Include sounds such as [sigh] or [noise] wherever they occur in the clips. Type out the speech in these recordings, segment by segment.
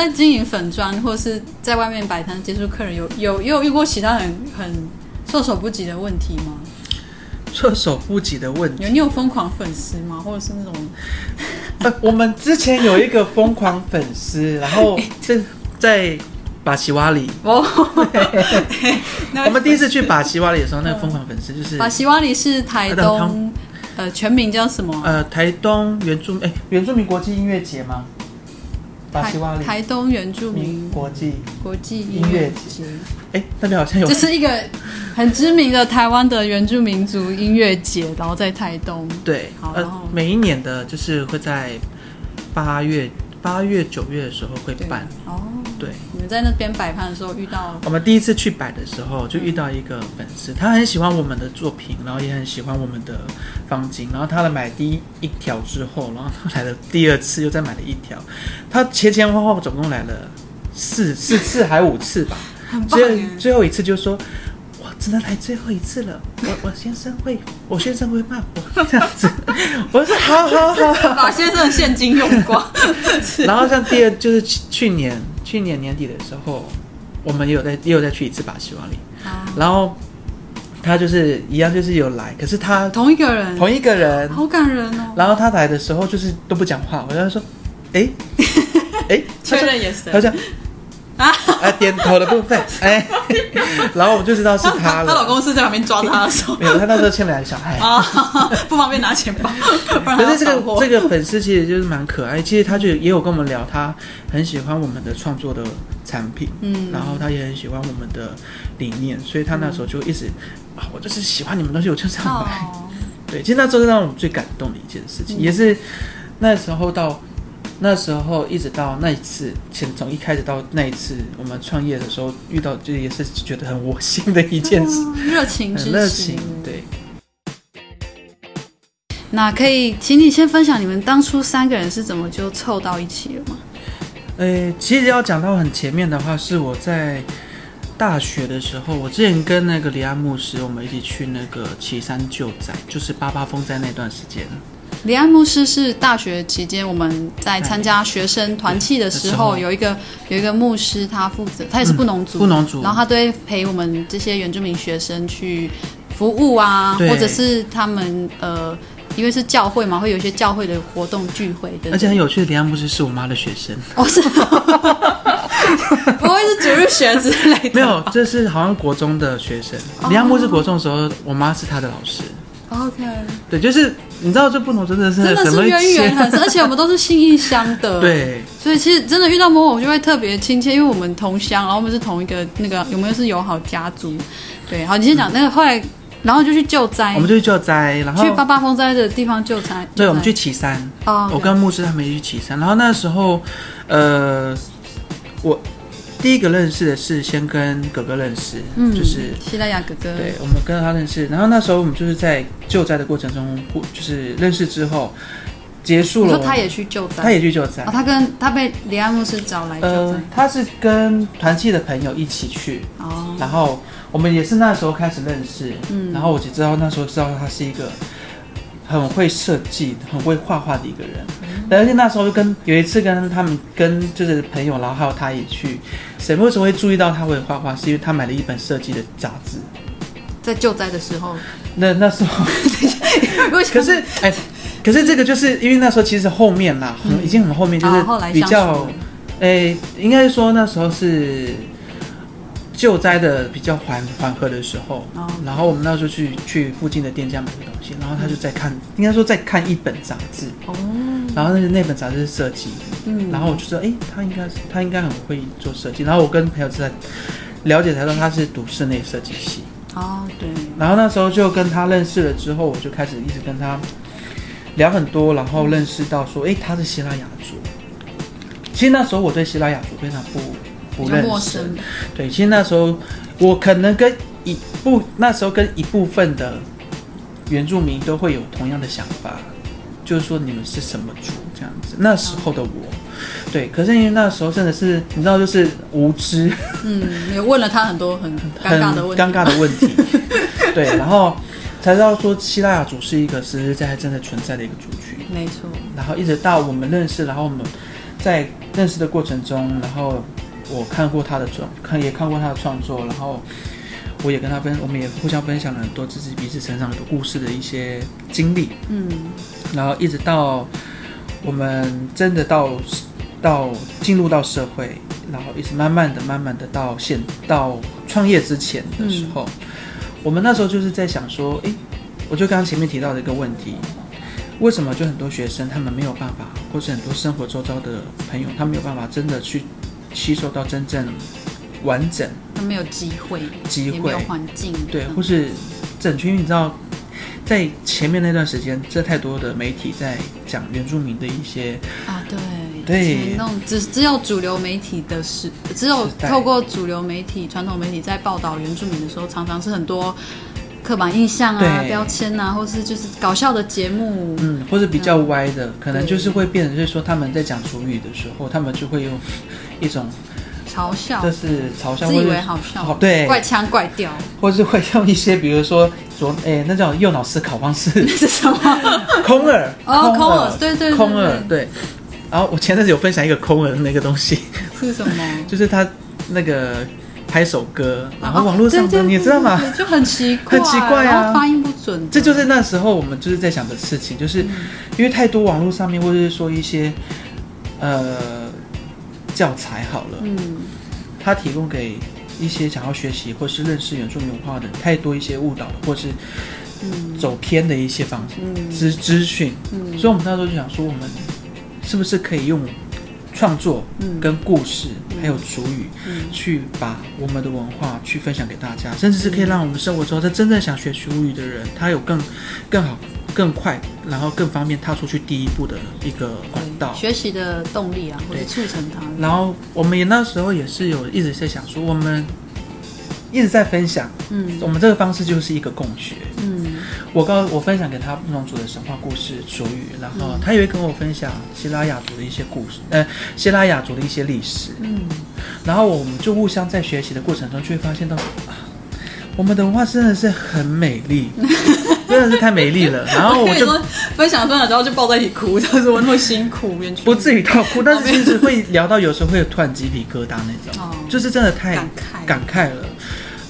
在经营粉砖或是在外面摆摊接触客人，有有有遇过其他很很措手不及的问题吗？措手不及的问题，有你有疯狂粉丝吗？或者是那种？呃，我们之前有一个疯狂粉丝，然后是在巴西瓦里。[laughs] 哦，我们第一次去巴西瓦里的时候，那个疯狂粉丝就是巴西瓦里是台东，呃，全名叫什么？呃，台东原住哎，原住民国际音乐节吗？巴西瓦里，台东原住民国际国际音乐节。哎，那边好像有，这是一个很知名的台湾的原住民族音乐节，然后在台东。对，好，然后每一年的就是会在八月、八月、九月的时候会办。哦，对。你们在那边摆摊的时候遇到？我们第一次去摆的时候，就遇到一个粉丝，他很喜欢我们的作品，然后也很喜欢我们的方巾，然后他来买第一一条之后，然后他来了第二次，又再买了一条。他前前后后总共来了四 [laughs] 四次还五次吧，最最后一次就说，我只能来最后一次了，我我先生会，我先生会骂我这样子，[laughs] 我说好好好，好，把先生的现金用光。[laughs] 然后像第二就是去年去年年底的时候，我们也有再也有再去一次巴西瓦里，然后他就是一样就是有来，可是他同一个人。同一个人，好感人哦。然后他来的时候就是都不讲话，我就说。哎，哎，确认眼神，好像啊，[laughs] 哎，点头的部分，[laughs] 哎，然后我们就知道是他了。她老公是在旁边抓着她的手，[laughs] 没有，他那时候牵两个小孩啊，不方便拿钱包。可是这个这个粉丝其实就是蛮可爱，其实他就也有跟我们聊，他很喜欢我们的创作的产品，嗯，然后他也很喜欢我们的理念，所以他那时候就一直啊，我就是喜欢你们东西，我就这样买。对，其实那时候是让我们最感动的一件事情，也是那时候到。那时候一直到那一次，从从一开始到那一次，我们创业的时候遇到，就也是觉得很窝心的一件事，热情，很热情，对。那可以请你先分享你们当初三个人是怎么就凑到一起了吗？呃，其实要讲到很前面的话，是我在大学的时候，我之前跟那个李安牧师，我们一起去那个岐山救灾，就是八八风灾那段时间。李安牧师是大学期间我们在参加学生团契的时候，有一个有一个牧师，他负责，他也是布农族，布农族，然后他都会陪我们这些原住民学生去服务啊，或者是他们呃，因为是教会嘛，会有一些教会的活动聚会的。而且很有趣的，李安牧师是我妈的学生，哦是，[laughs] 不会是主日学之类的？[laughs] 没有，这是好像国中的学生。李安牧师国中的时候，我妈是他的老师。OK，对，就是你知道，这不同真的是真的是渊源很深，[laughs] 而且我们都是心意相的，对，所以其实真的遇到某某我就会特别亲切，因为我们同乡，然后我们是同一个那个有没有是友好家族？对，好，你先讲、嗯、那个后来，然后就去救灾，我们就去救灾，然后去八八风灾的地方救灾，对，我们去岐山，哦，okay、我跟牧师他们一起去岐山，然后那时候，呃，我。第一个认识的是先跟哥哥认识，嗯，就是西拉雅哥哥，对，我们跟他认识，然后那时候我们就是在救灾的过程中，就是认识之后结束了。他也去救灾，他也去救灾，哦，他跟他被李安牧师找来救灾，呃，他是跟团契的朋友一起去，哦，然后我们也是那时候开始认识，嗯，然后我就知道那时候知道他是一个。很会设计、很会画画的一个人，而且那时候就跟有一次跟他们跟就是朋友，然后还有他也去。谁为什么会注意到他会画画？是因为他买了一本设计的杂志，在救灾的时候。那那时候，[laughs] 可是哎，可是这个就是因为那时候其实后面啦，很已经很后面，就是比较哎，应该说那时候是。救灾的比较缓缓和的时候，然后我们那时候去去附近的店家买个东西，然后他就在看，应该说在看一本杂志，哦，然后那那本杂志是设计，嗯，然后我就说，哎，他应该是他应该很会做设计，然后我跟朋友在了解才知道他是读室内设计系，哦，对，然后那时候就跟他认识了之后，我就开始一直跟他聊很多，然后认识到说，哎，他是希腊雅族，其实那时候我对希腊雅族非常不。不认识，对，其实那时候我可能跟一部那时候跟一部分的原住民都会有同样的想法，就是说你们是什么族这样子。那时候的我，对，可是因为那时候真的是你知道，就是无知，嗯，[laughs] 也问了他很多很尴尬的问题，尴尬的问题，[laughs] 对，然后才知道说希腊雅族是一个实实在在真的存在的一个族群，没错。然后一直到我们认识，然后我们在。认识的过程中，然后我看过他的创，看也看过他的创作，然后我也跟他分，我们也互相分享了很多自己彼此成长的故事的一些经历，嗯，然后一直到我们真的到到进入到社会，然后一直慢慢的、慢慢的到现到创业之前的时候，嗯、我们那时候就是在想说，诶，我就刚刚前面提到的一个问题。为什么就很多学生他们没有办法，或是很多生活周遭的朋友，他没有办法真的去吸收到真正完整？他没有机会，机会。环境，对，或是整群你知道，在前面那段时间，这太多的媒体在讲原住民的一些啊，对对，那种只只有主流媒体的事，只有透过主流媒体、传统媒体在报道原住民的时候，常常是很多。刻板印象啊，标签啊，或是就是搞笑的节目，嗯，或是比较歪的，嗯、可能就是会变成，就是说他们在讲主语的时候，他们就会用一种嘲笑，就是嘲笑，自以为好笑，对，怪腔怪调，或是会用一些，比如说左，哎，那叫右脑思考方式，[laughs] 那是什么？[laughs] 空耳，哦，空耳，对对，空耳，对。然后我前阵子有分享一个空耳的那个东西，是什么？[laughs] 就是他那个。拍首歌，然后网络上的，你知道吗？就很奇怪，很奇怪啊，发音不准。这就是那时候我们就是在想的事情，就是因为太多网络上面或者是说一些呃教材好了，嗯，他提供给一些想要学习或是认识原住民文化的人太多一些误导或是走偏的一些方式资资讯，所以我们那时候就想说，我们是不是可以用。创作跟故事，嗯、还有主语，嗯、去把我们的文化去分享给大家，甚至是可以让我们生活中在真正想学族语的人，他有更更好、更快，然后更方便踏出去第一步的一个管道，学习的动力啊，或者促成他。然后我们也那时候也是有一直在想说，我们一直在分享，嗯，我们这个方式就是一个共学，嗯。我告我分享给他布农族的神话故事俗语，然后他也会跟我分享希拉雅族的一些故事，呃，希拉雅族的一些历史。嗯，然后我们就互相在学习的过程中，就会发现到，啊，我们的文化真的是很美丽，[laughs] 真的是太美丽了。[laughs] 然后我就分享分享之后就抱在一起哭，[laughs] 就是我那么辛苦，不至于到哭，但是其实会聊到有时候会有突然鸡皮疙瘩那种，哦，就是真的太感慨。感慨了。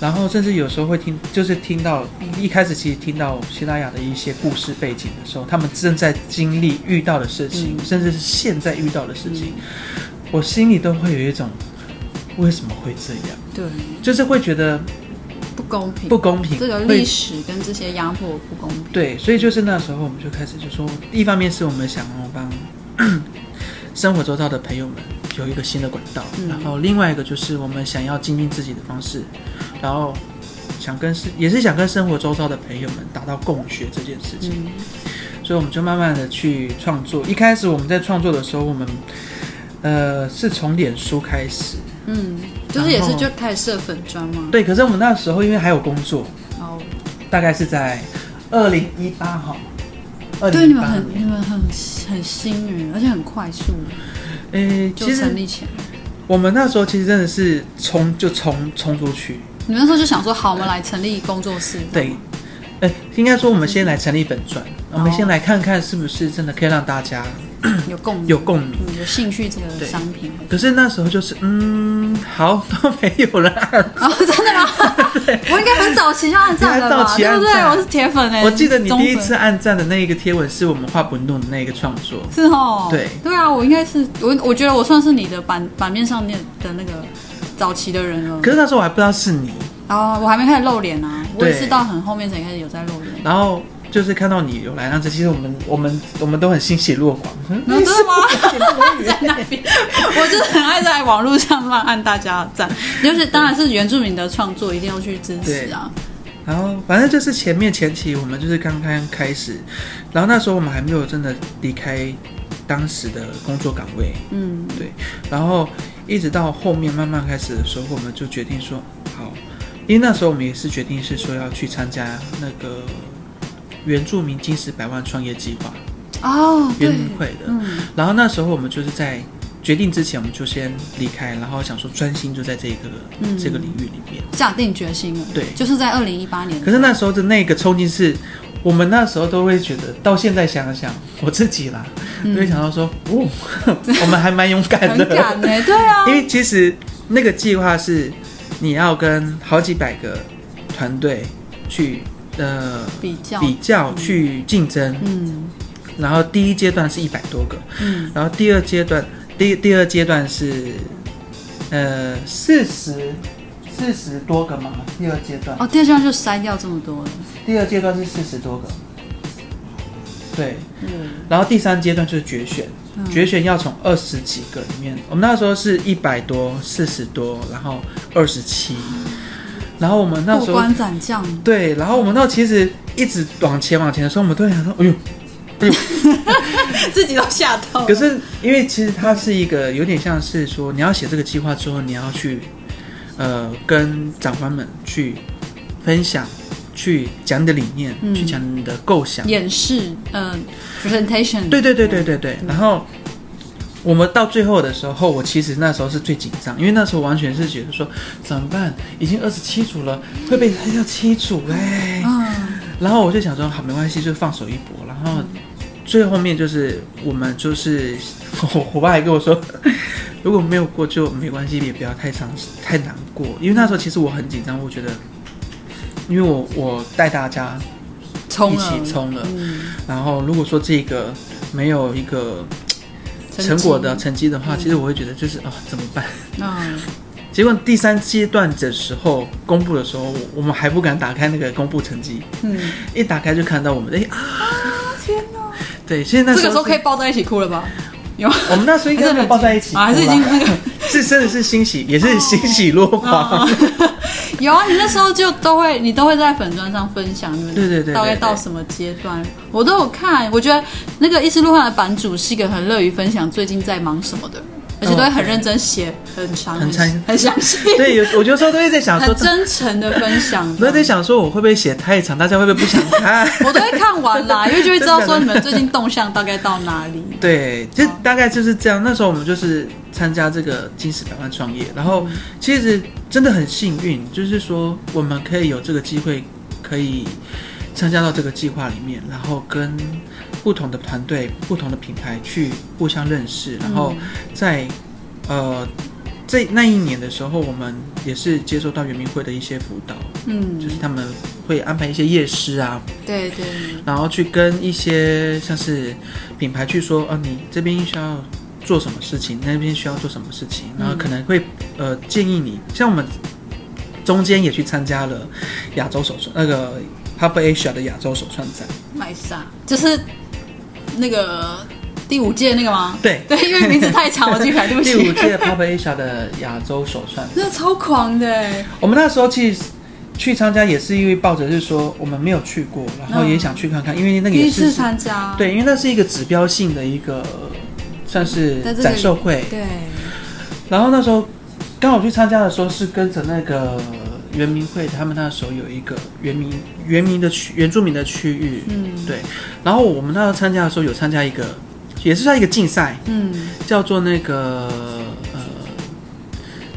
然后甚至有时候会听，就是听到一开始其实听到西拉雅的一些故事背景的时候，他们正在经历遇到的事情，嗯、甚至是现在遇到的事情，嗯、我心里都会有一种为什么会这样？对，就是会觉得不公平，不公平。这个历史跟这些压迫不公平。对，所以就是那时候我们就开始就说，一方面是我们想要帮 [clears throat] 生活周遭的朋友们有一个新的管道，嗯、然后另外一个就是我们想要精进自己的方式。然后想跟是也是想跟生活周遭的朋友们达到共学这件事情，嗯、所以我们就慢慢的去创作。一开始我们在创作的时候，我们呃是从脸书开始，嗯，就是也是就开始设粉砖嘛。对，可是我们那时候因为还有工作，哦，大概是在二零一八哈，对，你们很你们很很新颖，而且很快速，诶，就成立起来。我们那时候其实真的是冲就冲冲出去。你们那时候就想说，好，我们来成立工作室。对，哎，应该说我们先来成立粉专，我们先来看看是不是真的可以让大家有共有共鸣、有兴趣这个商品。可是那时候就是，嗯，好，都没有人按。哦，真的吗？我应该很早期就按赞了吧？对不对？我是铁粉哎。我记得你第一次按赞的那一个贴文是我们画不弄的那个创作。是哦。对。对啊，我应该是我，我觉得我算是你的版版面上面的那个早期的人了。可是那时候我还不知道是你。哦，我还没开始露脸啊，我也是到很后面才开始有在露脸。然后就是看到你有来，那这其实我们我们我们都很欣喜若狂。真的吗？[laughs] 在那边，我就很爱在网络上乱按大家的赞，就是当然是原住民的创作，一定要去支持啊。然后反正就是前面前期我们就是刚刚开始，然后那时候我们还没有真的离开当时的工作岗位，嗯，对。然后一直到后面慢慢开始的时候，我们就决定说好。因为那时候我们也是决定是说要去参加那个原住民金石百万创业计划。哦，原民会的。嗯，然后那时候我们就是在决定之前，我们就先离开，然后想说专心就在这个、嗯、这个领域里面。下定决心了。对，就是在二零一八年。可是那时候的那个冲劲是，我们那时候都会觉得，到现在想想，我自己啦，嗯、都会想到说，哦，[laughs] 我们还蛮勇敢的，很敢欸、对啊，因为其实那个计划是你要跟好几百个团队去呃比较。比较去竞争，嗯，然后第一阶段是一百多个，嗯，然后第二阶段第第二阶段是呃四十。四十多个嘛，第二阶段。哦，第二阶段就筛掉这么多了。第二阶段是四十多个，对，嗯，然后第三阶段就是决选，嗯、决选要从二十几个里面，我们那时候是一百多、四十多，然后二十七，然后我们那时候过关斩将，对，然后我们那其实一直往前往前的时候，我们都会想说，哎呦，哎呦，[laughs] 自己都吓到。可是因为其实它是一个有点像是说，你要写这个计划之后，你要去。呃，跟长官们去分享，去讲你的理念，嗯、去讲你的构想，演示，嗯、呃、，presentation。对对对对对对。嗯、然后我们到最后的时候，我其实那时候是最紧张，因为那时候完全是觉得说怎么办？已经二十七组了，会被拆掉七组哎。嗯。然后我就想说，好，没关系，就放手一搏。然后最后面就是我们就是我伙伴还跟我说。[laughs] 如果没有过就没关系，也不要太伤、太难过。因为那时候其实我很紧张，我觉得，因为我我带大家一起冲了，嗯、然后如果说这个没有一个成果的成绩的话，嗯、其实我会觉得就是啊、哦、怎么办？嗯、[laughs] 结果第三阶段的时候公布的时候，我们还不敢打开那个公布成绩，嗯，一打开就看到我们哎啊，啊天哪！对，现在这个时候可以抱在一起哭了吧？有，我们那时候应该没有抱在一起，[laughs] 还是已经那个是真的是欣喜，也是欣喜若狂。[laughs] 有啊，你那时候就都会，你都会在粉砖上分享你们对对对大概到什么阶段，我都有看。我觉得那个一丝路上的版主是一个很乐于分享最近在忙什么的人。而且都会很认真写，很长，很长，很详细。[laughs] 对，有我有时候都会在想说，很真诚的分享。我在想说，我会不会写太长，大家会不会不想看？[laughs] 我都会看完啦，因为就会知道说 [laughs] 你们最近动向大概到哪里。对，就大概就是这样。那时候我们就是参加这个金石百万创业，然后其实真的很幸运，就是说我们可以有这个机会，可以参加到这个计划里面，然后跟。不同的团队、不同的品牌去互相认识，然后在、嗯、呃这那一年的时候，我们也是接受到圆明会的一些辅导，嗯，就是他们会安排一些夜师啊，对对，然后去跟一些像是品牌去说，啊，你这边需要做什么事情，那边需要做什么事情，然后可能会呃建议你，像我们中间也去参加了亚洲首创那个 Pop Asia 的亚洲首创展，买啥？就是。那个第五届那个吗？对对，因为名字太长，我记不起来，对不起。[laughs] 第五届 Pop Asia 的亚洲手创，[laughs] 真的超狂的。我们那时候其实去参加也是因为抱着是说我们没有去过，然后也想去看看，因为那个也是参加。对，因为那是一个指标性的一个算是展售会。对。然后那时候刚好去参加的时候是跟着那个。原民会他们那时候有一个原民原民的区原住民的区域，嗯，对。然后我们那时候参加的时候有参加一个，也是算一个竞赛，嗯，叫做那个呃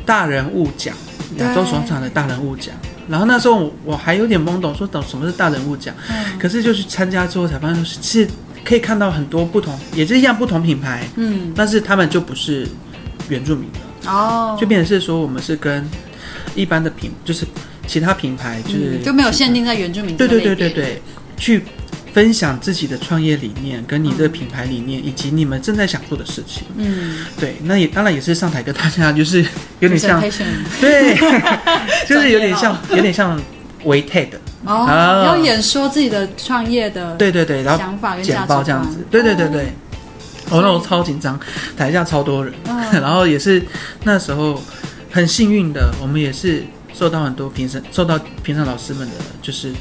大人物奖，亚洲广场的大人物奖。然后那时候我，我还有点懵懂，说等什么是大人物奖？嗯，可是就是参加之后才发现，是可以看到很多不同，也是一样不同品牌，嗯，但是他们就不是原住民的哦，就变成是说我们是跟。一般的品就是其他品牌，就是、嗯、就没有限定在原住民。对对对对对，去分享自己的创业理念，跟你的品牌理念，嗯、以及你们正在想做的事情。嗯，对，那也当然也是上台跟大家就是有点像，对，[laughs] 就是有点像有点像微 TED 哦，要演说自己的创业的对对对，然后想法跟简报这样子，对对对对。哦，那我超紧张，台下超多人，嗯、[laughs] 然后也是那时候。很幸运的，我们也是受到很多评审、受到评审老师们的就是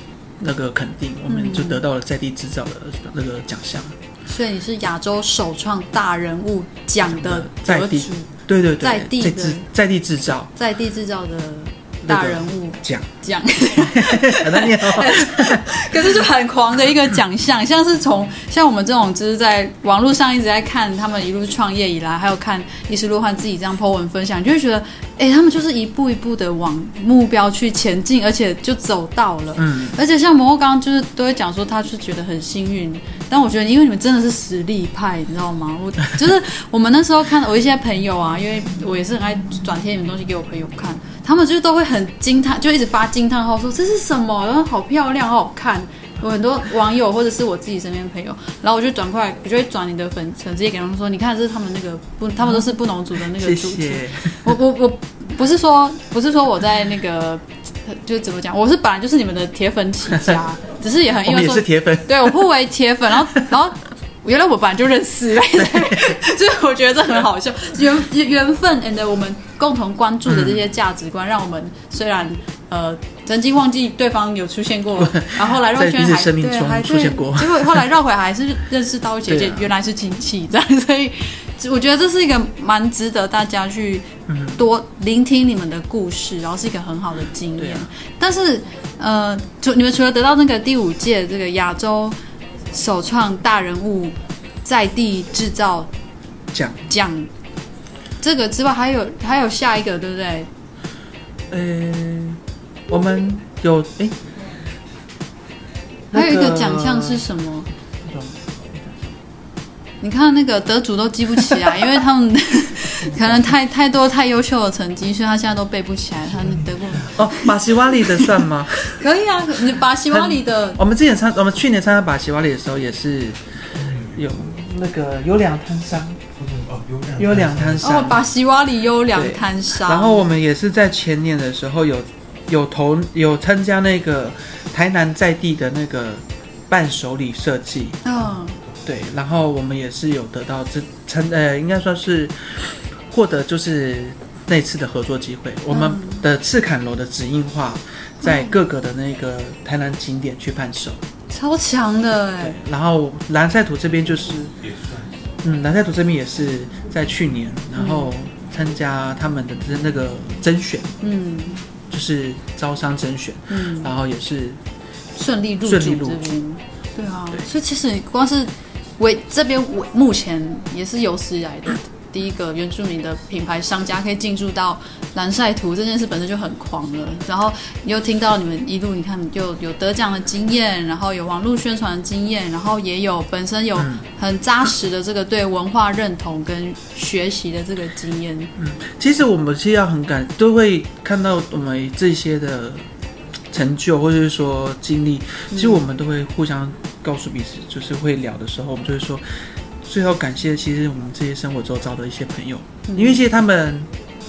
那个肯定，嗯、我们就得到了在地制造的那个奖项。所以你是亚洲首创大人物奖的得主，对对对，在地的在地制造，在地制造的大人物奖奖。[laughs] [laughs] 可是就很狂的一个奖项，像是从像我们这种就是在网络上一直在看他们一路创业以来，还有看伊斯路汉自己这样 po 文分享，就会觉得，哎、欸，他们就是一步一步的往目标去前进，而且就走到了。嗯，而且像蘑菇刚刚就是都会讲说，他是觉得很幸运，但我觉得因为你们真的是实力派，你知道吗？我就是我们那时候看我一些朋友啊，因为我也是很爱转贴你们东西给我朋友看。他们就都会很惊叹，就一直发惊叹号，说这是什么？然后好漂亮，好好看。有很多网友或者是我自己身边的朋友，然后我就转过来，我就会转你的粉丝，直接给他们说，你看这是他们那个不，他们都是布农族的那个主题。谢谢。我我我不是说不是说我在那个，就怎么讲？我是本来就是你们的铁粉起家，[laughs] 只是也很因为说也是铁粉，对我互为铁粉，然后然后。原来我本来就认识，[laughs] 就是我觉得这很好笑，[laughs] 缘缘分，and 我们共同关注的这些价值观，让我们虽然呃曾经忘记对方有出现过，然后来绕圈还对还出现过，结果后来绕回来还是认识到姐姐原来是亲戚这样，所以我觉得这是一个蛮值得大家去多聆听你们的故事，然后是一个很好的经验。但是呃，除你们除了得到那个第五届这个亚洲。首创大人物在地制造奖奖这个之外，还有还有下一个，对不对？呃，我们有哎，还有一个奖项是什么？你看那个得主都记不起来，因为他们 [laughs] 可能太太多太优秀的成绩，所以他现在都背不起来。他得过哦，巴西瓦里的算吗？[laughs] 可以啊，你巴西瓦里的。我们之前参，我们去年参加巴西瓦里的时候，也是有那个有两摊商哦，优良摊商哦，巴西瓦里优良摊商。然后我们也是在前年的时候有有投有参加那个台南在地的那个伴手礼设计。嗯。对，然后我们也是有得到这成呃，应该算是获得就是那次的合作机会。嗯、我们的赤坎楼的指印画在各个的那个台南景点去贩售，超强的哎。然后蓝赛图这边就是也算，嗯，蓝赛图这边也是在去年，然后参加他们的那个甄选，嗯，就是招商甄选，嗯，然后也是顺利入顺利入主，对啊，对，所以其实光是。为这边我目前也是有史以来的第一个原住民的品牌商家可以进驻到蓝晒图这件事本身就很狂了，然后又听到你们一路你看就有得奖的经验，然后有网络宣传的经验，然后也有本身有很扎实的这个对文化认同跟学习的这个经验。嗯，其实我们是要很感都会看到我们这些的成就或者是说经历，其实我们都会互相。告诉彼此，就是会聊的时候，我们就会说，最后感谢其实我们这些生活周遭的一些朋友，嗯、因为其实他们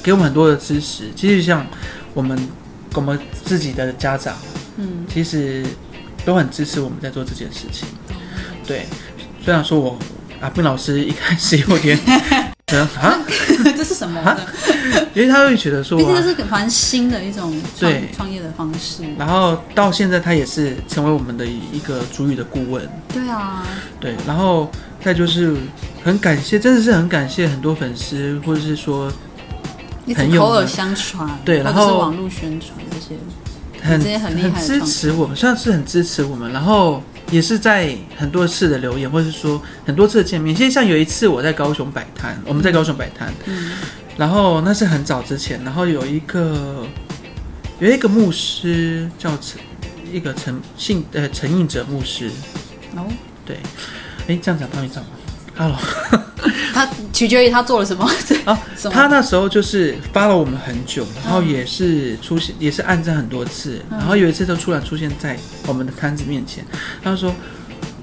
给我们很多的支持。其实像我们我们自己的家长，嗯，其实都很支持我们在做这件事情。嗯、对，虽然说我阿斌老师一开始有点。[laughs] 啊，这是什么？因为他会觉得说，毕竟这是蛮新的一种创创业的方式。然后到现在，他也是成为我们的一个主语的顾问。对啊，对。然后再就是很感谢，真的是很感谢很多粉丝，或者是说朋友口耳相传，对，然后网络宣传这些，很很厉害，支持我们，算是很支持我们。然后。也是在很多次的留言，或者是说很多次的见面。其实像有一次我在高雄摆摊，我们在高雄摆摊，嗯，然后那是很早之前，然后有一个有一个牧师叫陈，一个陈信呃陈应哲牧师，哦，对，哎，这样讲到你知道吗？Hello。他取决于他做了什么 [laughs] 啊？他那时候就是发了我们很久，然后也是出现，也是按赞很多次，然后有一次就突然出现在我们的摊子面前，他说：“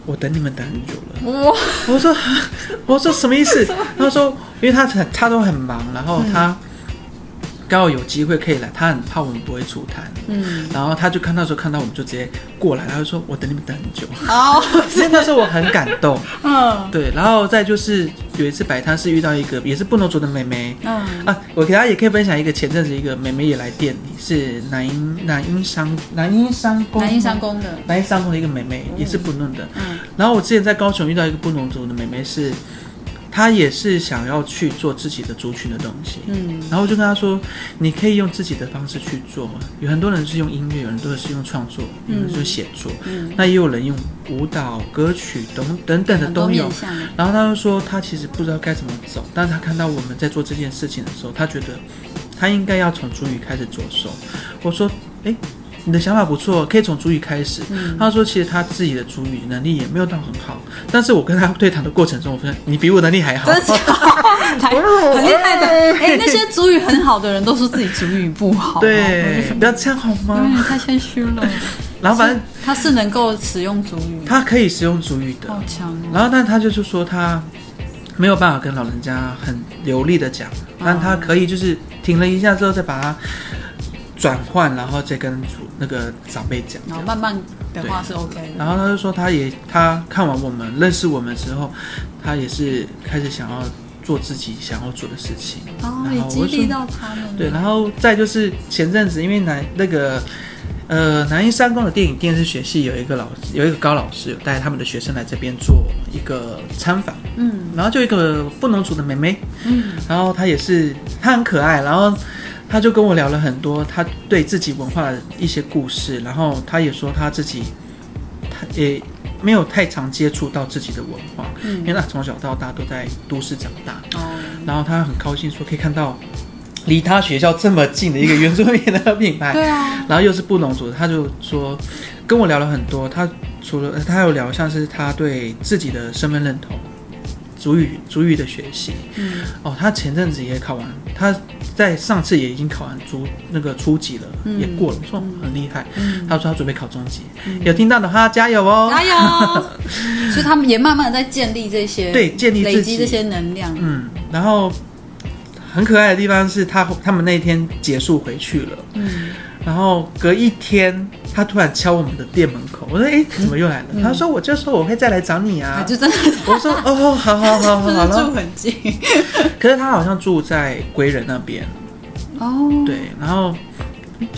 我等你们等很久了。”我！我说：“ [laughs] 我说什么意思？” [laughs] 他说：“因为他很他都很忙，然后他。”刚好有机会可以来，他很怕我们不会出摊，嗯，然后他就看到时候看到我们就直接过来，他就说：“我等你们等很久。[laughs] ”哦，[laughs] 所以那时候我很感动，[laughs] 嗯，对，然后再就是有一次摆摊是遇到一个也是布农族的妹妹，嗯。啊，我给大家也可以分享一个前阵子一个妹妹也来店里，是南音南音商南音商工南音商工的。南音商工的一个妹妹，也是布农的，嗯，然后我之前在高雄遇到一个布农族的妹妹是。他也是想要去做自己的族群的东西，嗯，然后我就跟他说，你可以用自己的方式去做，有很多人是用音乐，有很多人是用创作，有人是写作，嗯，那也有人用舞蹈、歌曲等等等的都有。然后他就说，他其实不知道该怎么走，但是他看到我们在做这件事情的时候，他觉得他应该要从主语开始着手。我说，诶。你的想法不错，可以从主语开始。嗯、他说，其实他自己的主语能力也没有到很好，但是我跟他对谈的过程中，我发现你比我能力还好，真的 [laughs] 很厉害的。哎、欸，那些主语很好的人都说自己主语不好，对，不要这样好吗？太谦虚了。[laughs] 然后反正他是能够使用主语，他可以使用主语的，好强、哦。然后，但他就是说他没有办法跟老人家很流利的讲，但他可以就是停了一下之后再把它。转换，然后再跟主那个长辈讲，然后慢慢的话是 OK 的。然后他就说，他也他看完我们认识我们之后，他也是开始想要做自己想要做的事情。哦，然后我激励到他们。对，然后再就是前阵子，因为南那个呃南一三公的电影电视学系有一个老师，有一个高老师有带他们的学生来这边做一个参访。嗯，然后就一个布农族的妹妹，嗯，然后她也是她很可爱，然后。他就跟我聊了很多他对自己文化的一些故事，然后他也说他自己，他也没有太常接触到自己的文化，嗯，因为他从小到大都在都市长大，哦，然后他很高兴说可以看到离他学校这么近的一个原住民的品牌，对啊，然后又是布农族，他就说跟我聊了很多，他除了他有聊像是他对自己的身份认同。族语主语的学习，嗯，哦，他前阵子也考完，他在上次也已经考完初那个初级了，嗯、也过了，说很厉害。嗯、他说他准备考中级，嗯、有听到的话加油哦，加油！[laughs] 所以他们也慢慢的在建立这些，对，建立累积这些能量。嗯，然后很可爱的地方是他他们那天结束回去了，嗯，然后隔一天。他突然敲我们的店门口，我说：“哎，怎么又来了？”嗯、他说：“我就说我会再来找你啊。”就真的，我说：“哦，好好好好 [laughs] 好了。”住很近，[laughs] 可是他好像住在归仁那边。哦，对，然后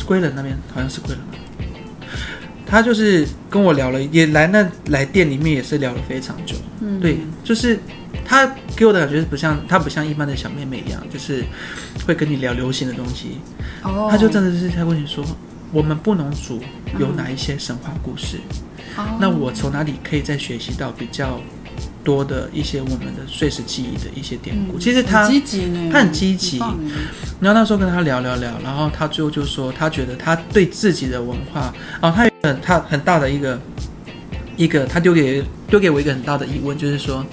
归仁那边好像是归仁。他就是跟我聊了，也来那来店里面也是聊了非常久。嗯，对，就是他给我的感觉是不像她不像一般的小妹妹一样，就是会跟你聊流行的东西。哦，她就真的是在问你说。我们布农族有哪一些神话故事？嗯、那我从哪里可以再学习到比较多的一些我们的碎石记忆的一些典故？嗯、其实他很积极呢，他很积极。然后那时候跟他聊聊聊，然后他最后就说，他觉得他对自己的文化，哦，他有很他很大的一个一个，他丢给丢给我一个很大的疑问，就是说，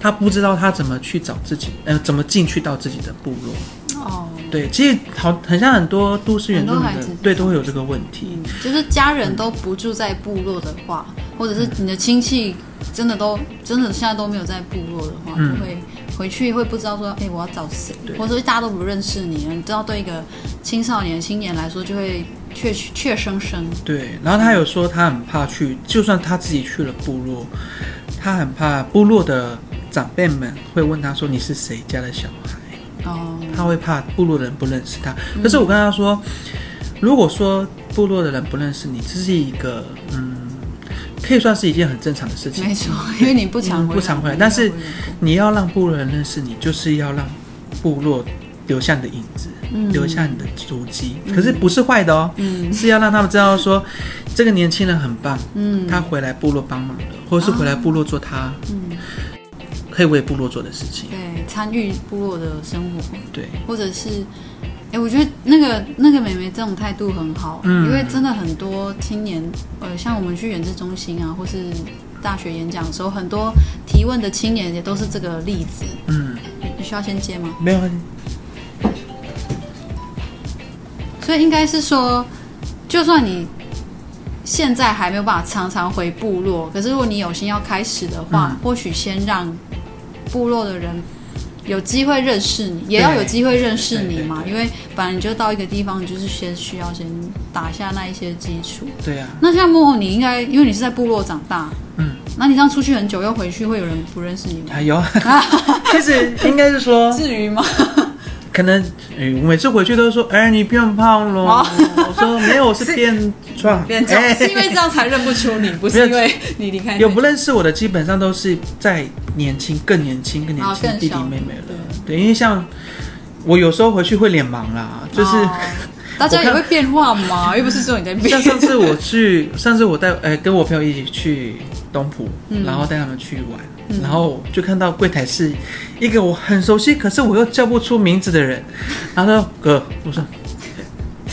他不知道他怎么去找自己，呃，怎么进去到自己的部落。哦，对，其实好，很像很多都市原住民的，对，都会有这个问题。嗯，就是家人都不住在部落的话，嗯，或者是你的亲戚真的都真的现在都没有在部落的话，嗯，就会回去会不知道说，哎，我要找谁？对，或者说大家都不认识你，你知道，对一个青少年、青年来说，就会怯怯生生。对，然后他有说他很怕去，就算他自己去了部落，他很怕部落的长辈们会问他说：“你是谁家的小孩？”哦，他会怕部落的人不认识他。可是我跟他说，如果说部落的人不认识你，这是一个嗯，可以算是一件很正常的事情。没错，因为你不常不常回来，但是你要让部落人认识你，就是要让部落留下你的影子，留下你的足迹。可是不是坏的哦，是要让他们知道说，这个年轻人很棒，嗯，他回来部落帮忙了，或者是回来部落做他，嗯。可以为部落做的事情，对，参与部落的生活，对，或者是，哎，我觉得那个那个妹妹这种态度很好，嗯，因为真的很多青年，呃，像我们去远志中心啊，或是大学演讲的时候，很多提问的青年也都是这个例子，嗯，你需要先接吗？没有问题。所以应该是说，就算你现在还没有办法常常回部落，可是如果你有心要开始的话，嗯，或许先让。部落的人有机会认识你，也要有机会认识你嘛。因为本来你就到一个地方，你就是先需要先打下那一些基础。对啊。那像莫，你应该因为你是在部落长大，嗯，那你这样出去很久又回去，会有人不认识你吗？啊有，[laughs] 其实应该是说，至于吗？可能，哎，我每次回去都说，哎，你变胖了。我说没有，我是变壮，[laughs] 变壮，欸、是因为这样才认不出你，[laughs] 不是因为你离开。有不认识我的，基本上都是在年轻、更年轻、更年轻弟弟妹妹了。对，对，因为像我有时候回去会脸盲啦，就是、哦、大家也会变化嘛，又不是说你在变。像上次我去，上次我带呃跟我朋友一起去东浦，嗯、然后带他们去玩。然后就看到柜台是一个我很熟悉，可是我又叫不出名字的人。然后他说：“哥，我说，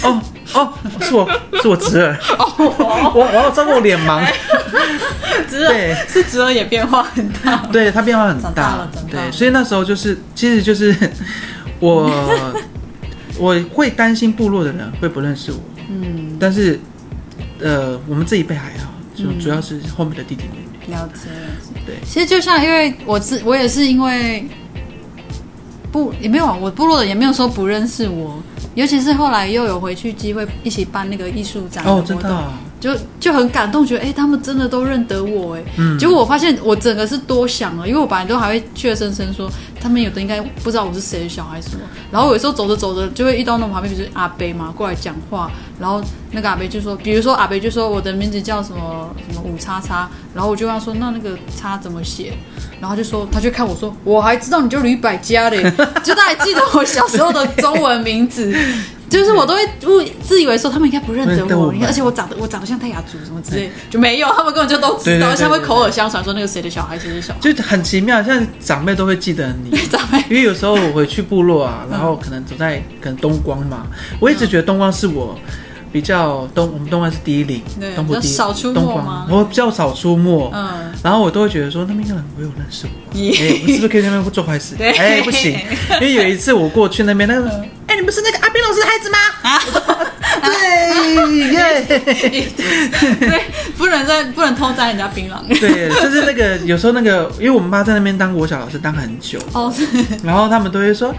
哦哦，是我是我侄儿。哦，我我要照顾我脸盲。[laughs] 侄儿对，是侄儿也变化很大。对他变化很大，对，所以那时候就是，其实就是 [laughs] 我 [laughs] 我会担心部落的人会不认识我。嗯，但是呃，我们这一辈还好，就主要是后面的弟弟妹妹。嗯、了解。”对，其实就像因为我自我也是因为不也没有啊，我部落的也没有说不认识我，尤其是后来又有回去机会一起办那个艺术展哦，真的、啊。就就很感动，觉得哎、欸，他们真的都认得我哎。嗯。结果我发现我整个是多想了，因为我本来都还会怯生生说，他们有的应该不知道我是谁的小孩什么。然后有时候走着走着就会遇到那种旁边，就是阿伯嘛过来讲话，然后那个阿伯就说，比如说阿伯就说我的名字叫什么什么五叉叉，然后我就跟他说那那个叉怎么写，然后就说他就看我说我还知道你叫吕百家嘞，就他还记得我小时候的中文名字。就是我都会误自以为说他们应该不认得我，而且我长得我长得像泰雅族什么之类，就没有，他们根本就都知道，像会口耳相传说那个谁的小孩谁的小孩，就很奇妙，像长辈都会记得你。[laughs] 长辈，因为有时候我回去部落啊，然后可能走在可能东光嘛，我一直觉得东光是我比较东，我们东光是第一岭，东部第一少出没吗？我比较少出没，嗯，然后我都会觉得说那边应该很没有认识我，[laughs] 哎，我是不是可以在那边做坏事？哎，不行，因为有一次我过去那边那个。哎，你不是那个阿斌老师的孩子吗？啊，对耶，对，不能在不能偷摘人家槟榔。对，就是那个有时候那个，因为我们妈在那边当国小老师当很久，哦，然后他们都会说，啊，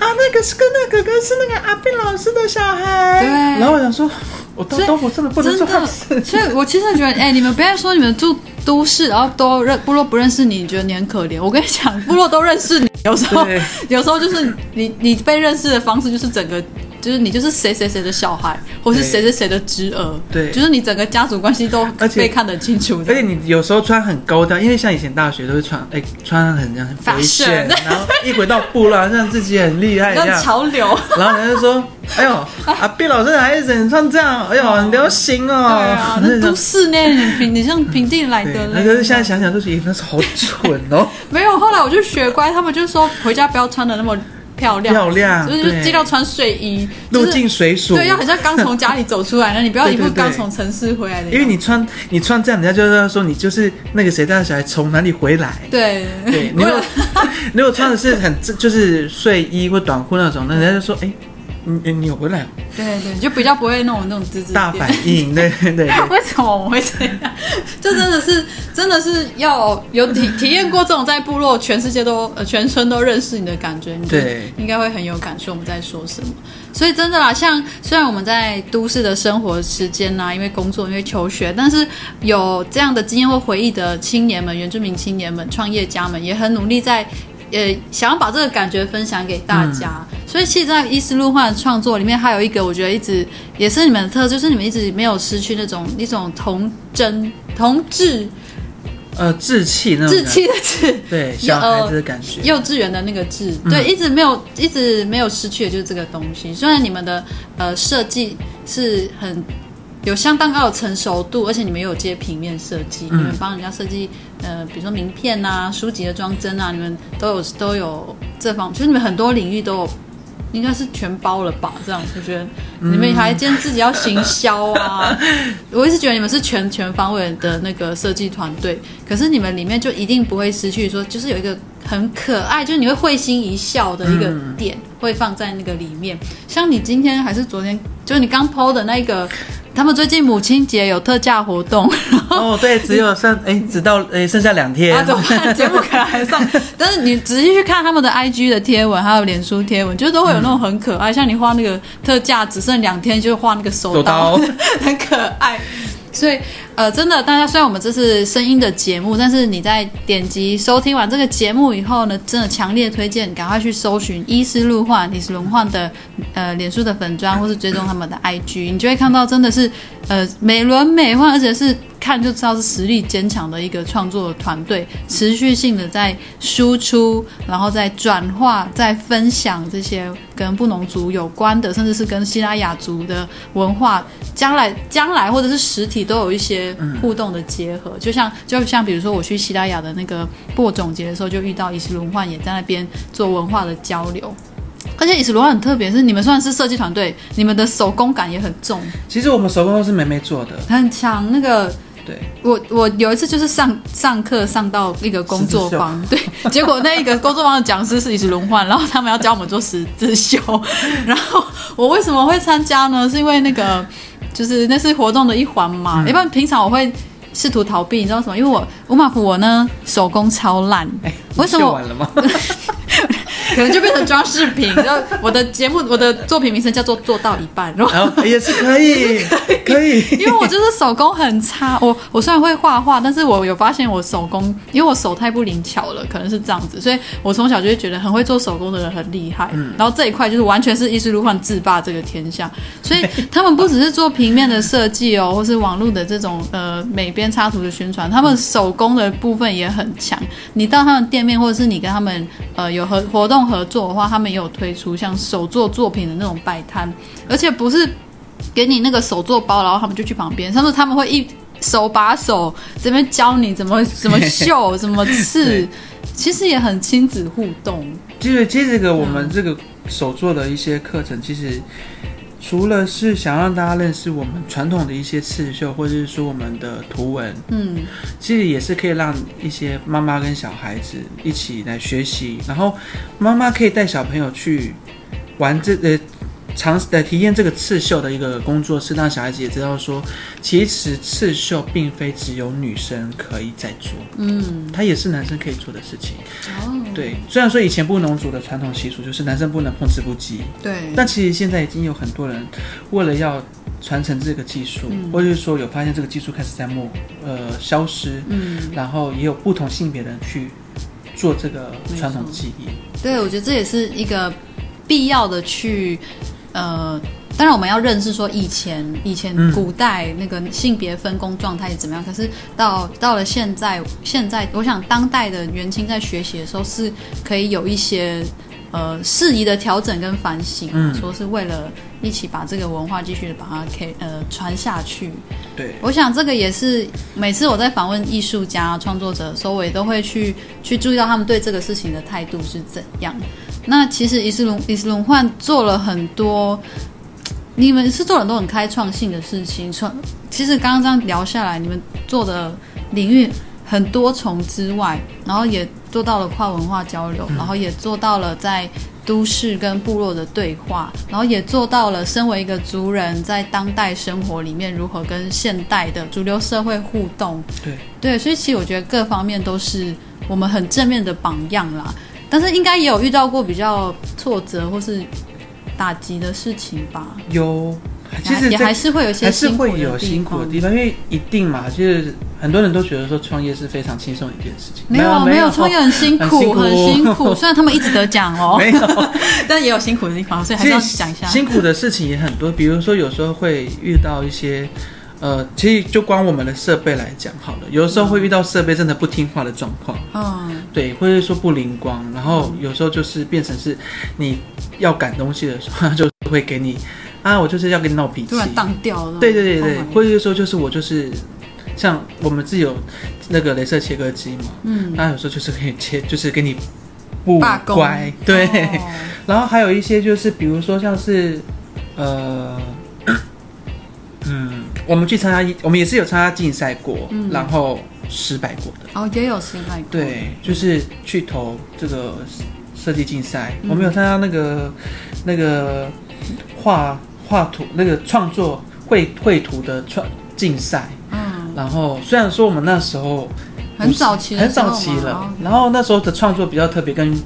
那个是跟那个哥哥是那个阿斌老师的小孩。对，然后我想说，我都都我真的不能做坏事。所以，我其实觉得，哎，你们不要说你们住都市，然后都认部落不认识你，你觉得你很可怜。我跟你讲，部落都认识你。有时候，有时候就是你你被认识的方式就是整个。就是你就是谁谁谁的小孩，或是谁谁谁的侄儿，对，就是你整个家族关系都被看得清楚。而且你有时候穿很高调，因为像以前大学都会穿，哎，穿很这样很 fashion，fashion 然后一回到部落，像自己很厉害一样，潮流。然后人家说，哎呦，啊毕老师的孩子你穿这样，哎呦，很流行哦。对啊，那都市呢，你平你像平地来的。那可是现在想想都觉得那是好蠢哦。没有，后来我就学乖，他们就说回家不要穿的那么。漂亮，漂亮，就是尽量穿睡衣，入境随俗，对，要好像刚从家里走出来，[laughs] 那你不要一副刚从城市回来的。因为你穿你穿这样，人家就是说你就是那个谁家的小孩从哪里回来。对对，如果 [laughs] 如果穿的是很 [laughs] 就是睡衣或短裤那种，那人家就说哎。你你有回来？对对，就比较不会那种那种滋滋大反应，对 [laughs] 对对。为什么我会这样？这真的是真的是要有体体验过这种在部落全世界都呃全村都认识你的感觉，你对，应该会很有感受。我们在说什么？所以真的啦，像虽然我们在都市的生活时间呐、啊，因为工作因为求学，但是有这样的经验或回忆的青年们、原住民青年们、创业家们，也很努力在。呃，想要把这个感觉分享给大家，嗯、所以其实，在伊斯路幻的创作里面，还有一个我觉得一直也是你们的特色，就是你们一直没有失去那种一种童真、童稚，呃，稚气那种，稚气的稚，对，小孩子的感觉，幼稚园的那个稚，嗯、对，一直没有，一直没有失去的就是这个东西。虽然你们的呃设计是很。有相当高的成熟度，而且你们也有接平面设计，嗯、你们帮人家设计，呃，比如说名片啊、书籍的装帧啊，你们都有都有这方，其实你们很多领域都有，应该是全包了吧？这样我觉得你们还兼自己要行销啊，嗯、[laughs] 我一直觉得你们是全全方位的那个设计团队，可是你们里面就一定不会失去说，就是有一个很可爱，就是你会会心一笑的一个点，会放在那个里面。嗯、像你今天还是昨天，就是你刚 PO 的那个。他们最近母亲节有特价活动，然后哦，对，只有剩哎，只到哎剩下两天，啊，怎么办？[laughs] 节目可能还上，但是你仔细去看他们的 IG 的贴文，还有脸书贴文，就是都会有那种很可爱，嗯、像你画那个特价只剩两天，就画那个手刀，手刀 [laughs] 很可爱。所以呃，真的，大家虽然我们这是声音的节目，但是你在点击收听完这个节目以后呢，真的强烈推荐赶快去搜寻伊丝路幻、伊丝路幻的呃脸书的粉砖，或是追踪他们的 IG，你就会看到真的是呃美轮美奂，而且是。看就知道是实力坚强的一个创作团队，持续性的在输出，然后在转化，在分享这些跟布农族有关的，甚至是跟西拉雅族的文化，将来将来或者是实体都有一些互动的结合。就像就像比如说我去西拉雅的那个播种节的时候，就遇到伊丝路幻也在那边做文化的交流。而且伊丝路幻很特别，是你们虽然是设计团队，你们的手工感也很重。其实我们手工都是妹妹做的，很强那个。对，我我有一次就是上上课上到一个工作坊，[laughs] 对，结果那一个工作坊的讲师是一直轮换，然后他们要教我们做十字绣，然后我为什么会参加呢？是因为那个就是那是活动的一环嘛，嗯、一般平常我会试图逃避，你知道什么？因为我五马虎我呢手工超烂，哎，为什么？完了吗？[laughs] 可能就变成装饰品。[laughs] 然后我的节目，我的作品名称叫做做到一半，然后也是可以，[laughs] 可以。因为我就是手工很差，我我虽然会画画，但是我有发现我手工，因为我手太不灵巧了，可能是这样子，所以我从小就会觉得很会做手工的人很厉害。嗯，然后这一块就是完全是艺术路幻制霸这个天下，[laughs] 所以他们不只是做平面的设计哦，或是网络的这种呃美编插图的宣传，他们手工的部分也很强。你到他们店面，或者是你跟他们呃有合活动。合作的话，他们也有推出像手作作品的那种摆摊，而且不是给你那个手作包，然后他们就去旁边，他说他们会一手把手这边教你怎么怎么绣，[laughs] 怎么刺，其实也很亲子互动。就是，其实这个我们这个手作的一些课程，其实。除了是想让大家认识我们传统的一些刺绣，或者是说我们的图文，嗯，其实也是可以让一些妈妈跟小孩子一起来学习，然后妈妈可以带小朋友去玩这呃。尝试来体验这个刺绣的一个工作室，让小孩子也知道说，其实刺绣并非只有女生可以在做，嗯，它也是男生可以做的事情。哦，对，虽然说以前布农族的传统习俗就是男生不能碰织布机，对，但其实现在已经有很多人为了要传承这个技术，嗯、或者是说有发现这个技术开始在没呃消失，嗯，然后也有不同性别的人去做这个传统技艺。对，我觉得这也是一个必要的去。呃，当然我们要认识说以前以前古代那个性别分工状态是怎么样，嗯、可是到到了现在，现在我想当代的元青在学习的时候是可以有一些呃适宜的调整跟反省，嗯、说是为了一起把这个文化继续的把它可以呃传下去。对，我想这个也是每次我在访问艺术家创作者的时候，我也都会去去注意到他们对这个事情的态度是怎样。那其实伊斯隆伊丝路幻做了很多，你们是做了很多很开创性的事情。从其实刚刚这样聊下来，你们做的领域很多重之外，然后也做到了跨文化交流，然后也做到了在都市跟部落的对话，然后也做到了身为一个族人在当代生活里面如何跟现代的主流社会互动。对对，所以其实我觉得各方面都是我们很正面的榜样啦。但是应该也有遇到过比较挫折或是打击的事情吧？有，其实也还是会有些辛苦有辛苦的地方，因为一定嘛，就是很多人都觉得说创业是非常轻松一件事情。没有，没有，创业很辛苦，很辛苦。虽然他们一直得奖哦，[laughs] 没有，[laughs] 但也有辛苦的地方，所以还是要讲一下。辛苦的事情也很多，比如说有时候会遇到一些。呃，其实就光我们的设备来讲好了，有的时候会遇到设备真的不听话的状况，嗯，对，或者说不灵光，然后有时候就是变成是你要赶东西的时候，他就会给你啊，我就是要跟你闹脾气，突然当掉了，对对对对，或者说就是我就是像我们自己有那个镭射切割机嘛，嗯，那有时候就是可以切，就是给你不乖，对，哦、[laughs] 然后还有一些就是比如说像是呃。[coughs] 我们去参加，我们也是有参加竞赛过，嗯、然后失败过的。哦，也有失败过。对，就是去投这个设计竞赛。嗯、我们有参加那个那个画画图那个创作绘绘图的创竞赛。嗯。然后虽然说我们那时候很早期，很早期了，然后那时候的创作比较特别，跟。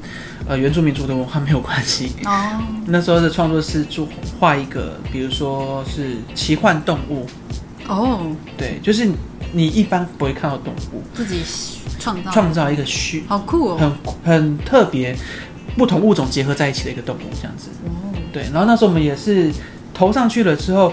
呃，原住民族的文化没有关系。哦，那时候的创作是做画一个，比如说是奇幻动物，哦，对，就是你一般不会看到动物。自己创造。创造一个虚，好酷哦，很很特别，不同物种结合在一起的一个动物这样子。哦，对，然后那时候我们也是投上去了之后，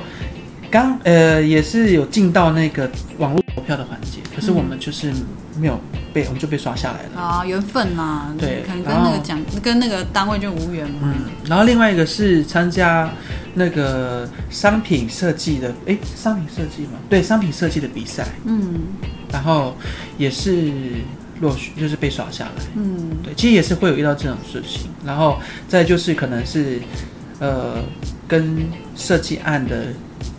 刚呃也是有进到那个网络投票的环节，可是我们就是没有被，我们就被刷下来了。啊，缘分嘛，对，可能跟那个奖跟那个单位就无缘嘛。嗯，然后另外一个是参加那个商品设计的，哎，商品设计嘛，对，商品设计的比赛，嗯，然后也是落选，就是被刷下来，嗯，对，其实也是会有遇到这种事情，然后再就是可能是呃跟设计案的。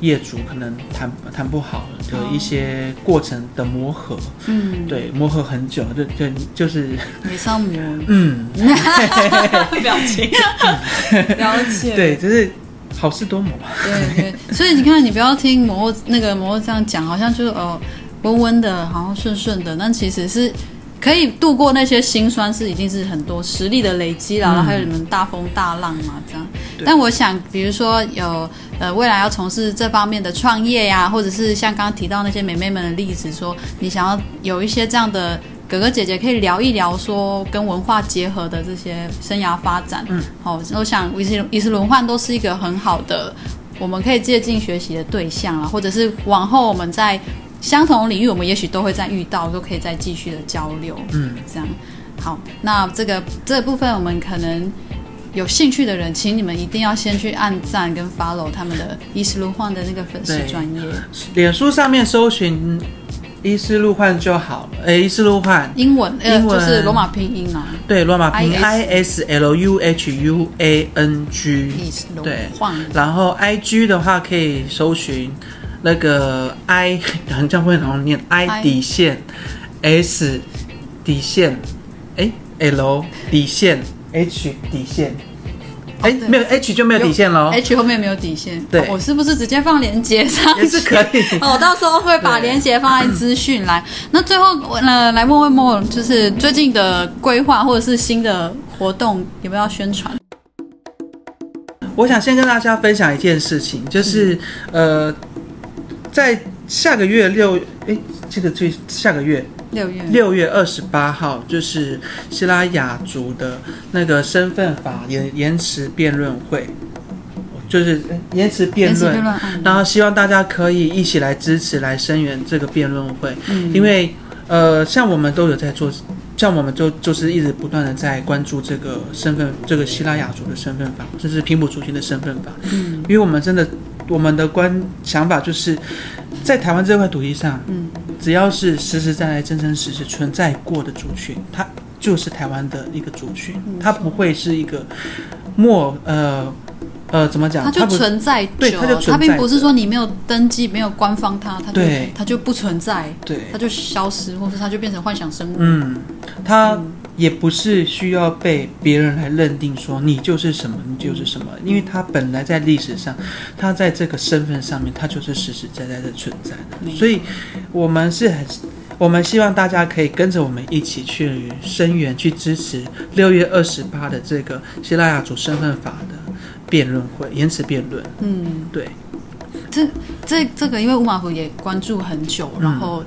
业主可能谈谈不好的一些过程的磨合，嗯，对，磨合很久，就就，就是也是要磨，嗯，[laughs] 表情，[laughs] 了解，对，就是好事多磨，对对，[laughs] 所以你看，你不要听磨那个磨这样讲，好像就是哦温温的，好像顺顺的，但其实是。可以度过那些辛酸，是一定是很多实力的累积啦，然后还有你们大风大浪嘛，这样。但我想，比如说有呃未来要从事这方面的创业呀，或者是像刚刚提到那些美眉们的例子，说你想要有一些这样的哥哥姐姐可以聊一聊，说跟文化结合的这些生涯发展。嗯，好，我想伊斯伊斯轮换都是一个很好的，我们可以借鉴学习的对象啊，或者是往后我们在。相同领域，我们也许都会再遇到，都可以再继续的交流。嗯，这样好。那这个这个部分，我们可能有兴趣的人，请你们一定要先去按赞跟 follow 他们的伊斯轮换的那个粉丝专业。脸书上面搜寻伊斯路换就好了。哎，伊斯路换英文，英文、呃、就是罗马拼音啊。对，罗马拼音。I S L U H U A N G。对，然后 I G 的话可以搜寻。那个 I [laughs] 很像会很容易念 I 底线。S 底线。哎 L 底线。H 底线哎没有 H 就没有底线喽 H 后面没有底线。对，我是不是直接放连接？上 [laughs] 去也是可以。哦，我到时候会把连接放在资讯来。那最后呃来问问莫，就是最近的规划或者是新的活动有没有要宣传？我想先跟大家分享一件事情，就是、嗯、呃。在下个月六，哎，这个最下个月六月。六月二十八号，就是希拉雅族的那个身份法延延迟辩论会，就是延迟辩论，然后希望大家可以一起来支持，来声援这个辩论会，嗯、因为呃，像我们都有在做，像我们就就是一直不断的在关注这个身份，这个希拉雅族的身份法，就是平埔族群的身份法，嗯，因为我们真的。我们的观想法就是，在台湾这块土地上，嗯，只要是实实在在、真真实实存在过的族群，它就是台湾的一个族群，它不会是一个末呃呃怎么讲？它就存在，对，它就存在。它并不是说你没有登记、没有官方它，它它对它就不存在，对，它就消失，或是它就变成幻想生物。嗯，它。嗯也不是需要被别人来认定说你就是什么，你就是什么，因为他本来在历史上，他在这个身份上面，他就是实实在在的存在的。所以，我们是很，我们希望大家可以跟着我们一起去声援、去支持六月二十八的这个希腊雅族身份法的辩论会，延迟辩论。嗯，对。这这这个，因为乌马福也关注很久，然后。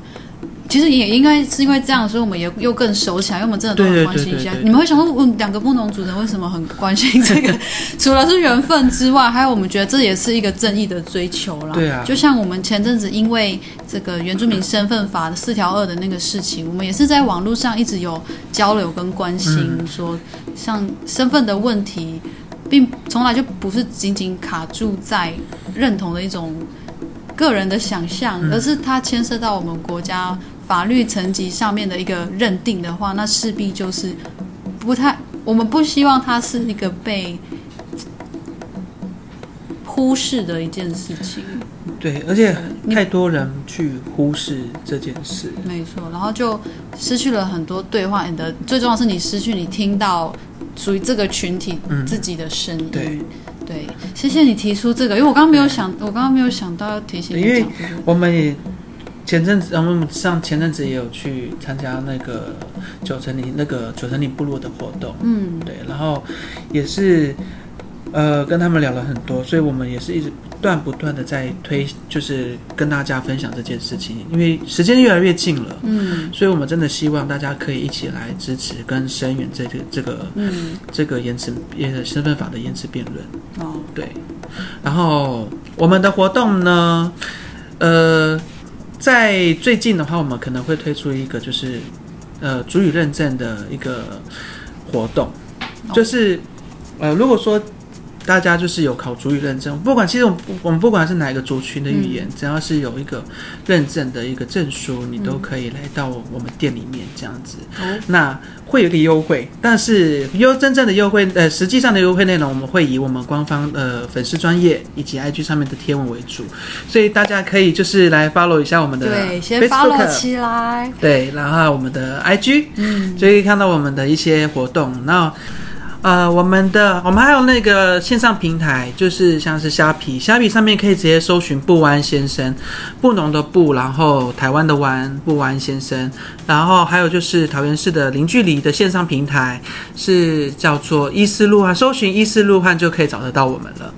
其实也应该是因为这样，所以我们也又更熟起来，因为我们真的都很关心一下。你们会想说，问两个不同族人为什么很关心这个？除了是缘分之外，还有我们觉得这也是一个正义的追求啦。对啊。就像我们前阵子因为这个原住民身份法的四条二的那个事情，我们也是在网络上一直有交流跟关心，说像身份的问题，并从来就不是仅仅卡住在认同的一种个人的想象，而是它牵涉到我们国家。法律层级上面的一个认定的话，那势必就是不太，我们不希望它是一个被忽视的一件事情。对，而且太多人去忽视这件事。没错，然后就失去了很多对话。你的最重要是你失去你听到属于这个群体自己的声音。嗯、对，对，谢谢你提出这个，因为我刚刚没有想，我刚刚没有想到要提醒。因为我们也。前阵子，我们上前阵子也有去参加那个九层林那个九层林部落的活动，嗯，对，然后也是呃，跟他们聊了很多，所以我们也是一直不断不断的在推，就是跟大家分享这件事情。因为时间越来越近了，嗯，所以我们真的希望大家可以一起来支持跟声援这个这个，嗯，这个延迟延身份法的延迟辩论。哦，对。然后我们的活动呢，呃，在最近的话，我们可能会推出一个就是呃主语认证的一个活动，就是呃如果说。大家就是有考主语认证，不管其实我们我们不管是哪一个族群的语言，嗯、只要是有一个认证的一个证书，你都可以来到我们店里面这样子。嗯、那会有点优惠，但是优真正的优惠，呃，实际上的优惠内容，我们会以我们官方呃粉丝专业以及 IG 上面的贴文为主，所以大家可以就是来 follow 一下我们的对，先 follow 起来，对，然后我们的 IG，嗯，就可以看到我们的一些活动，那。呃，我们的我们还有那个线上平台，就是像是虾皮，虾皮上面可以直接搜寻布湾先生，布农的布，然后台湾的湾，布湾先生，然后还有就是桃园市的零距离的线上平台，是叫做伊斯路汉，搜寻伊斯路汉就可以找得到我们了。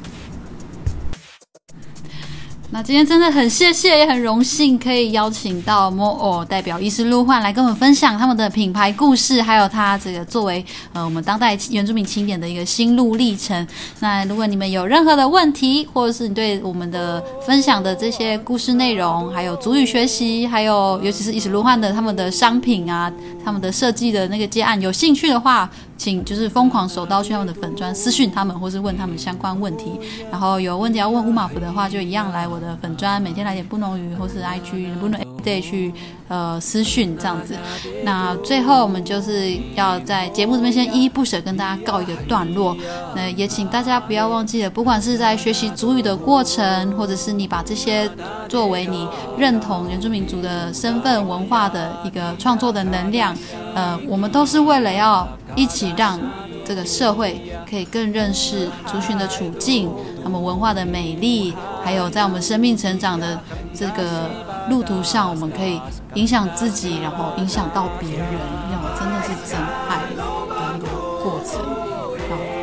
那今天真的很谢谢，也很荣幸可以邀请到 Mo'o 代表伊斯路焕来跟我们分享他们的品牌故事，还有他这个作为呃我们当代原住民青年的一个心路历程。那如果你们有任何的问题，或者是你对我们的分享的这些故事内容，还有族语学习，还有尤其是伊斯路焕的他们的商品啊，他们的设计的那个接案有兴趣的话，请就是疯狂手刀去他们的粉砖私讯他们，或是问他们相关问题。然后有问题要问乌马福的话，就一样来我的粉砖，每天来点布农语，或是 IG 布农 day 去呃私讯这样子。那最后我们就是要在节目这边先依依不舍跟大家告一个段落。那也请大家不要忘记了，不管是在学习族语的过程，或者是你把这些作为你认同原住民族的身份文化的一个创作的能量，呃，我们都是为了要。一起让这个社会可以更认识族群的处境，他们文化的美丽，还有在我们生命成长的这个路途上，我们可以影响自己，然后影响到别人，那种真的是真爱的那个过程。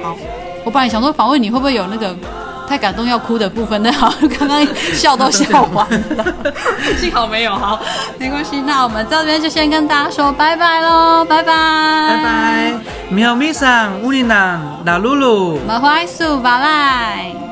好，好，我本来想说访问你会不会有那个。太感动要哭的部分，那好，刚刚笑都笑完了，幸好没有，好，没关系。那我们这边就先跟大家说拜拜喽，拜拜，拜拜，喵咪桑乌里南拉露露，马怀素巴赖。